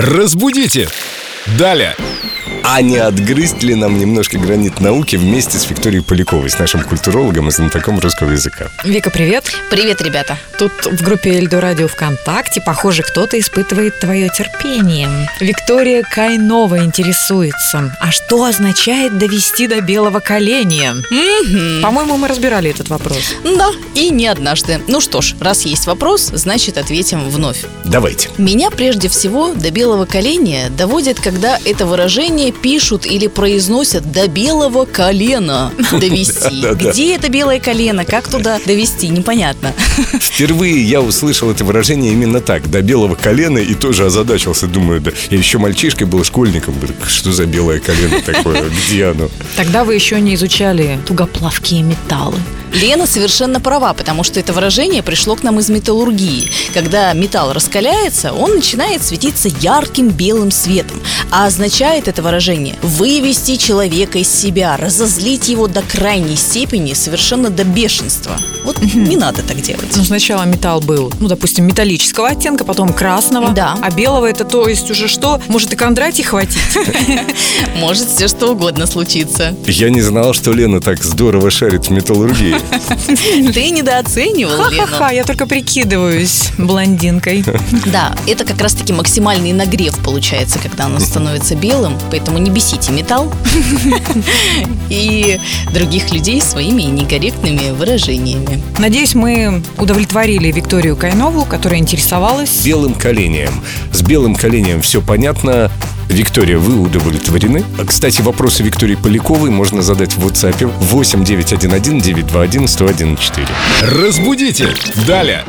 Разбудите! Далее! А не отгрызть ли нам немножко гранит науки вместе с Викторией Поляковой, с нашим культурологом и знатоком русского языка? Вика, привет. Привет, ребята. Тут в группе Эльдо Радио ВКонтакте, похоже, кто-то испытывает твое терпение. Виктория Кайнова интересуется. А что означает довести до белого коленя? Мгм. По-моему, мы разбирали этот вопрос. Да, и не однажды. Ну что ж, раз есть вопрос, значит ответим вновь. Давайте. Меня прежде всего до белого коленя доводит, когда это выражение пишут или произносят до белого колена довести. Где это белое колено? Как туда довести? Непонятно. Впервые я услышал это выражение именно так, до белого колена, и тоже озадачился, думаю, да, я еще мальчишкой был, школьником, что за белое колено такое, где оно? Тогда вы еще не изучали тугоплавкие металлы. Лена совершенно права, потому что это выражение пришло к нам из металлургии. Когда металл раскаляется, он начинает светиться ярким белым светом. А означает это выражение вывести человека из себя, разозлить его до крайней степени, совершенно до бешенства. Вот не надо так делать. Ну, сначала металл был, ну, допустим, металлического оттенка, потом красного. Да. А белого это то есть уже что? Может и Кондратий хватить? Может все что угодно случиться. Я не знал, что Лена так здорово шарит в металлургии. Ты недооценивал Ха-ха-ха, я только прикидываюсь блондинкой. Да, это как раз-таки максимальный нагрев получается, когда оно становится белым, поэтому не бесите металл и других людей своими некорректными выражениями. Надеюсь, мы удовлетворили Викторию Кайнову, которая интересовалась. белым коленем. С белым коленем все понятно. Виктория, вы удовлетворены? Кстати, вопросы Виктории Поляковой можно задать в WhatsApp 8 911 921 1014. Разбудите! Далее!